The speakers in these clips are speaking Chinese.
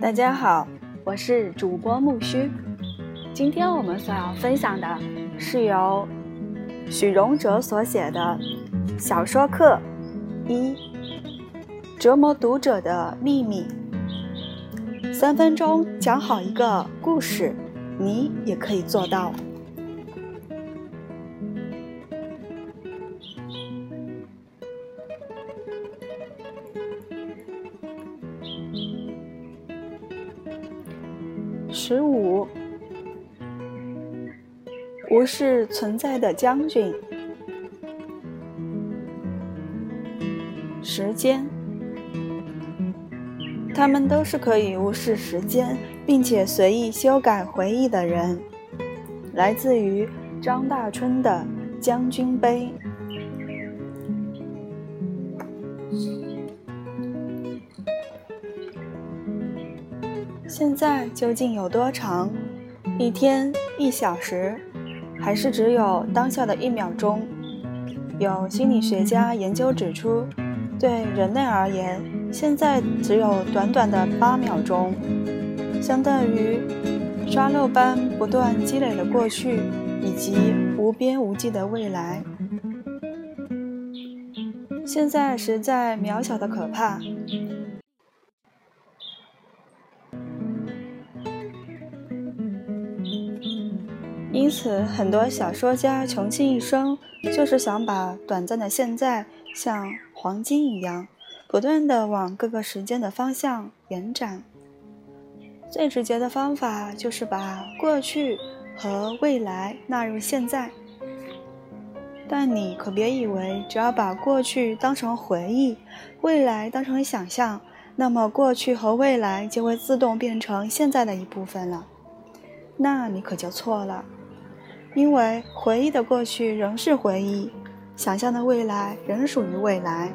大家好，我是主播木须。今天我们所要分享的是由许荣哲所写的小说课一：折磨读者的秘密。三分钟讲好一个故事，你也可以做到。是存在的将军。时间，他们都是可以无视时间，并且随意修改回忆的人。来自于张大春的《将军碑》。现在究竟有多长？一天、一小时，还是只有当下的一秒钟？有心理学家研究指出，对人类而言，现在只有短短的八秒钟，相当于沙漏般不断积累的过去，以及无边无际的未来。现在实在渺小的可怕。因此，很多小说家穷尽一生，就是想把短暂的现在像黄金一样，不断的往各个时间的方向延展。最直接的方法就是把过去和未来纳入现在。但你可别以为，只要把过去当成回忆，未来当成想象，那么过去和未来就会自动变成现在的一部分了。那你可就错了。因为回忆的过去仍是回忆，想象的未来仍属于未来。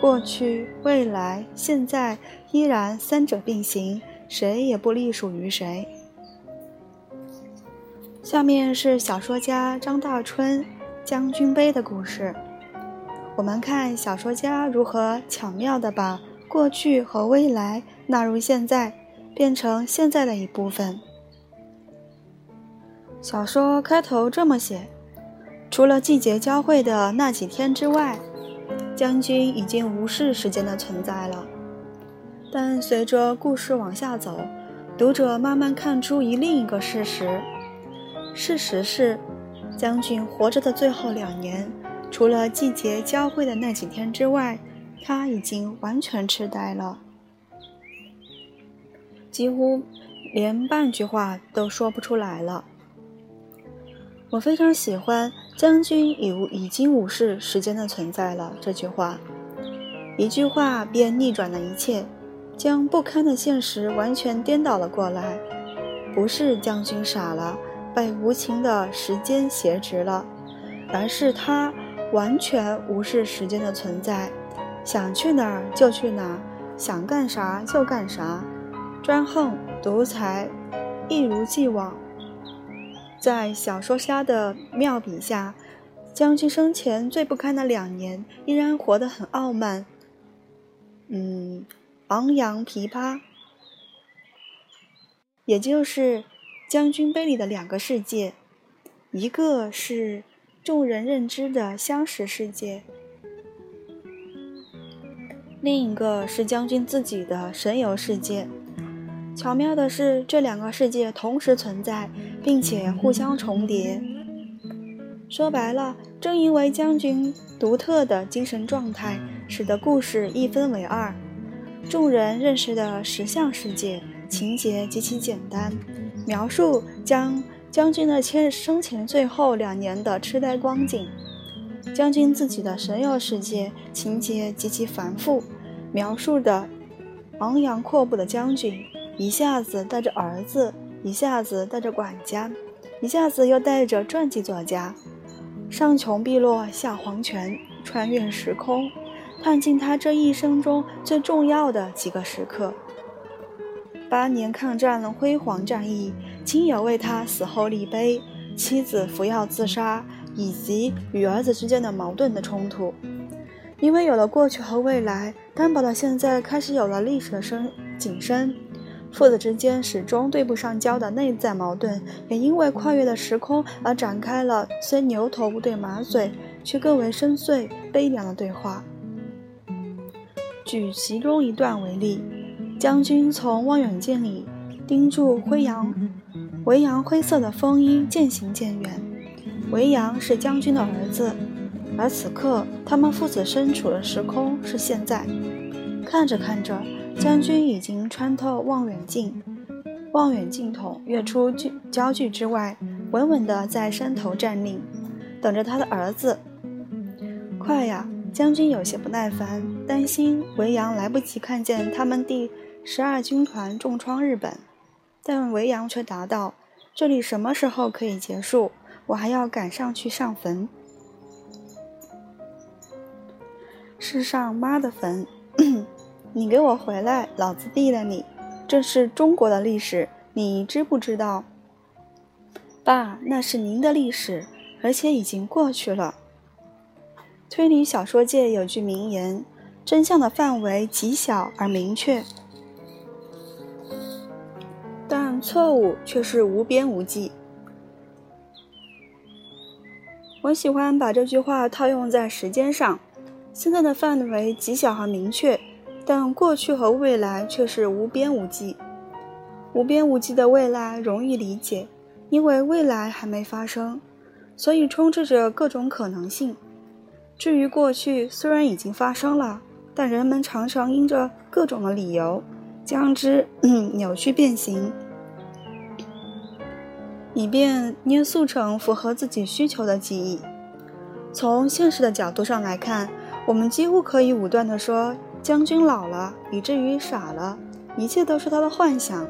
过去、未来、现在依然三者并行，谁也不隶属于谁。下面是小说家张大春《将军碑》的故事。我们看小说家如何巧妙地把过去和未来纳入现在，变成现在的一部分。小说开头这么写：除了季节交汇的那几天之外，将军已经无视时间的存在了。但随着故事往下走，读者慢慢看出一另一个事实：事实是，将军活着的最后两年，除了季节交汇的那几天之外，他已经完全痴呆了，几乎连半句话都说不出来了。我非常喜欢“将军已无已经无视时间的存在了”这句话，一句话便逆转了一切，将不堪的现实完全颠倒了过来。不是将军傻了，被无情的时间挟持了，而是他完全无视时间的存在，想去哪儿就去哪儿，想干啥就干啥，专横独裁，一如既往。在小说家的妙笔下，将军生前最不堪的两年，依然活得很傲慢，嗯，昂扬琵琶，也就是《将军杯》里的两个世界，一个是众人认知的相识世界，另一个是将军自己的神游世界。巧妙的是，这两个世界同时存在，并且互相重叠。说白了，正因为将军独特的精神状态，使得故事一分为二。众人认识的实相世界情节极其简单，描述将将军的前生前最后两年的痴呆光景；将军自己的神游世界情节极其繁复，描述的昂扬阔步的将军。一下子带着儿子，一下子带着管家，一下子又带着传记作家，上穷碧落下黄泉，穿越时空，探进他这一生中最重要的几个时刻。八年抗战的辉煌战役，亲友为他死后立碑，妻子服药自杀，以及与儿子之间的矛盾的冲突。因为有了过去和未来，担保的现在开始有了历史的深景深。父子之间始终对不上焦的内在矛盾，也因为跨越了时空而展开了虽牛头不对马嘴，却更为深邃悲凉的对话。举其中一段为例，将军从望远镜里盯住灰羊，维扬灰色的风衣渐行渐远。维扬是将军的儿子，而此刻他们父子身处的时空是现在。看着看着。将军已经穿透望远镜，望远镜筒跃出距焦距之外，稳稳地在山头站立，等着他的儿子。快呀！将军有些不耐烦，担心维扬来不及看见他们第十二军团重创日本。但维扬却答道：“这里什么时候可以结束？我还要赶上去上坟，是上妈的坟。”你给我回来，老子毙了你！这是中国的历史，你知不知道？爸，那是您的历史，而且已经过去了。推理小说界有句名言：真相的范围极小而明确，但错误却是无边无际。我喜欢把这句话套用在时间上，现在的范围极小和明确。但过去和未来却是无边无际，无边无际的未来容易理解，因为未来还没发生，所以充斥着各种可能性。至于过去，虽然已经发生了，但人们常常因着各种的理由，将之 扭曲变形，以便捏塑成符合自己需求的记忆。从现实的角度上来看，我们几乎可以武断地说。将军老了，以至于傻了，一切都是他的幻想。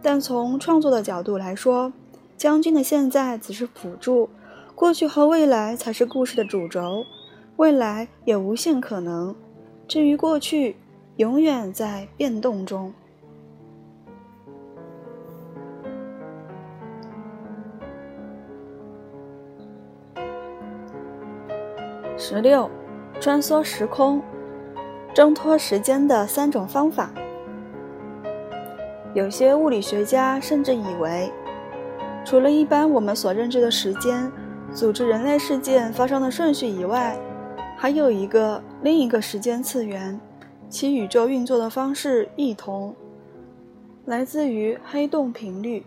但从创作的角度来说，将军的现在只是辅助，过去和未来才是故事的主轴，未来也无限可能。至于过去，永远在变动中。十六，穿梭时空。挣脱时间的三种方法。有些物理学家甚至以为，除了一般我们所认知的时间、组织人类事件发生的顺序以外，还有一个另一个时间次元，其宇宙运作的方式异同，来自于黑洞频率。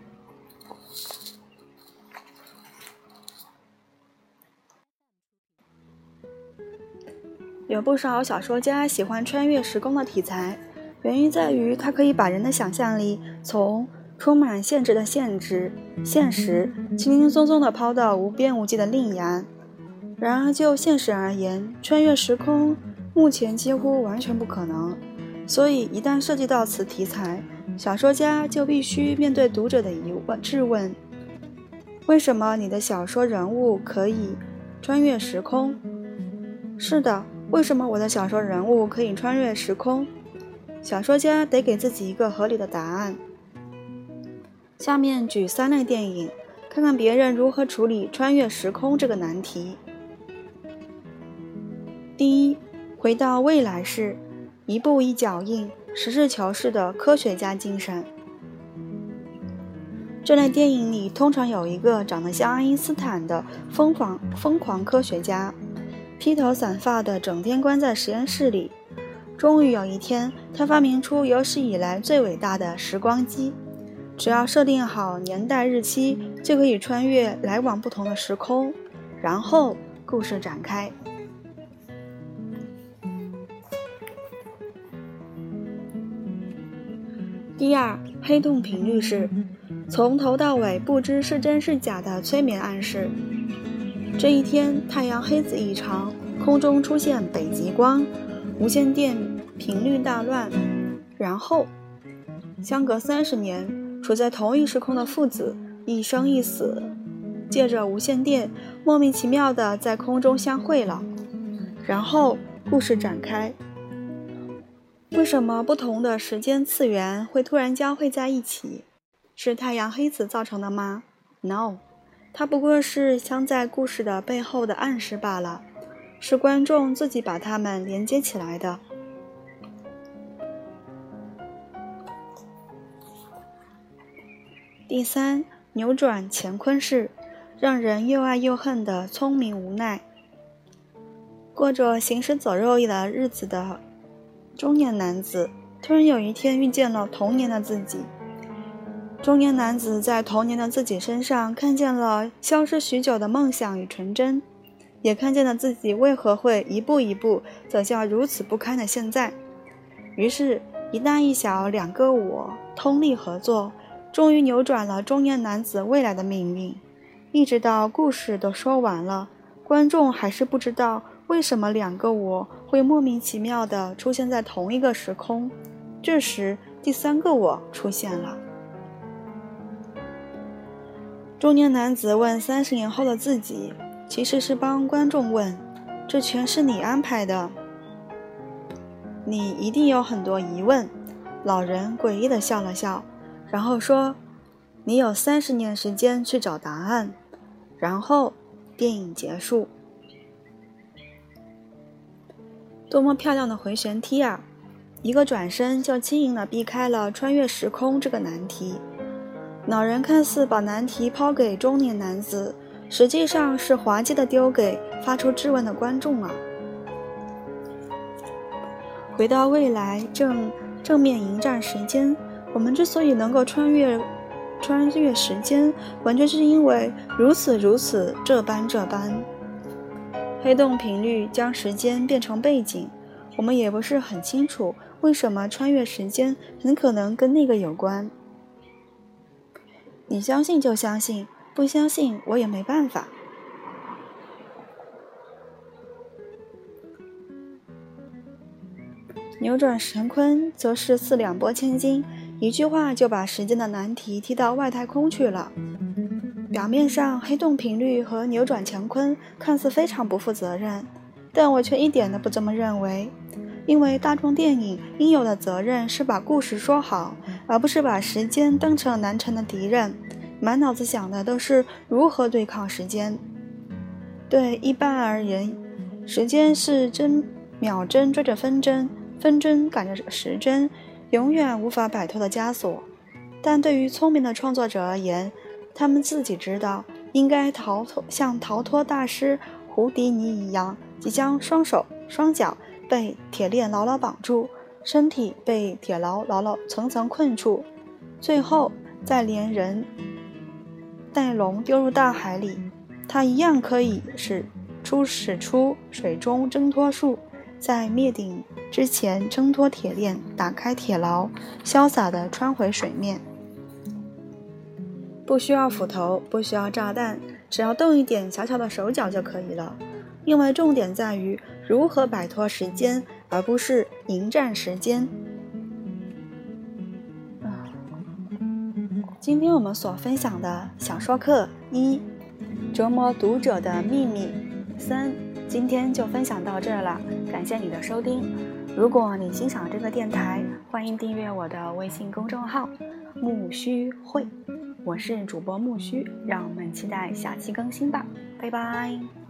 有不少小说家喜欢穿越时空的题材，原因在于它可以把人的想象力从充满限制的现实、现实轻轻松松地抛到无边无际的另一岸。然而，就现实而言，穿越时空目前几乎完全不可能。所以，一旦涉及到此题材，小说家就必须面对读者的疑问、质问：为什么你的小说人物可以穿越时空？是的。为什么我的小说人物可以穿越时空？小说家得给自己一个合理的答案。下面举三类电影，看看别人如何处理穿越时空这个难题。第一，回到未来式，一步一脚印，实事求是的科学家精神。这类电影里通常有一个长得像爱因斯坦的疯狂疯狂科学家。披头散发的，整天关在实验室里。终于有一天，他发明出有史以来最伟大的时光机。只要设定好年代日期，就可以穿越来往不同的时空。然后，故事展开。第二，黑洞频率是从头到尾不知是真是假的催眠暗示。这一天，太阳黑子异常，空中出现北极光，无线电频率大乱。然后，相隔三十年，处在同一时空的父子一生一死，借着无线电莫名其妙的在空中相会了。然后，故事展开。为什么不同的时间次元会突然交汇在一起？是太阳黑子造成的吗？No。它不过是镶在故事的背后的暗示罢了。是观众自己把它们连接起来的。第三，扭转乾坤式，让人又爱又恨的聪明无奈。过着行尸走肉的日子的中年男子，突然有一天遇见了童年的自己。中年男子在童年的自己身上看见了消失许久的梦想与纯真，也看见了自己为何会一步一步走向如此不堪的现在。于是，一大一小两个我通力合作。终于扭转了中年男子未来的命运。一直到故事都说完了，观众还是不知道为什么两个我会莫名其妙地出现在同一个时空。这时，第三个我出现了。中年男子问三十年后的自己，其实是帮观众问：这全是你安排的？你一定有很多疑问。老人诡异的笑了笑。然后说：“你有三十年时间去找答案。”然后电影结束。多么漂亮的回旋踢啊！一个转身就轻盈地避开了穿越时空这个难题。老人看似把难题抛给中年男子，实际上是滑稽的丢给发出质问的观众啊！回到未来，正正面迎战时间。我们之所以能够穿越穿越时间，完全是因为如此如此这般这般。黑洞频率将时间变成背景，我们也不是很清楚为什么穿越时间很可能跟那个有关。你相信就相信，不相信我也没办法。扭转乾坤，则是四两拨千斤。一句话就把时间的难题踢到外太空去了。表面上，黑洞频率和扭转乾坤看似非常不负责任，但我却一点都不这么认为。因为大众电影应有的责任是把故事说好，而不是把时间当成难缠的敌人，满脑子想的都是如何对抗时间。对一般而言，时间是针秒针追着分针，分针赶着时针。永远无法摆脱的枷锁，但对于聪明的创作者而言，他们自己知道应该逃脱，像逃脱大师胡迪尼一样，即将双手双脚被铁链牢牢绑住，身体被铁牢牢牢层层困住，最后再连人带龙丢入大海里，他一样可以使出使出水中挣脱术。在灭顶之前，挣脱铁链，打开铁牢，潇洒地穿回水面。不需要斧头，不需要炸弹，只要动一点小小的手脚就可以了。因为重点在于如何摆脱时间，而不是迎战时间。今天我们所分享的小说课一：折磨读者的秘密。三。今天就分享到这儿了，感谢你的收听。如果你欣赏这个电台，欢迎订阅我的微信公众号“木须会”，我是主播木须，让我们期待下期更新吧，拜拜。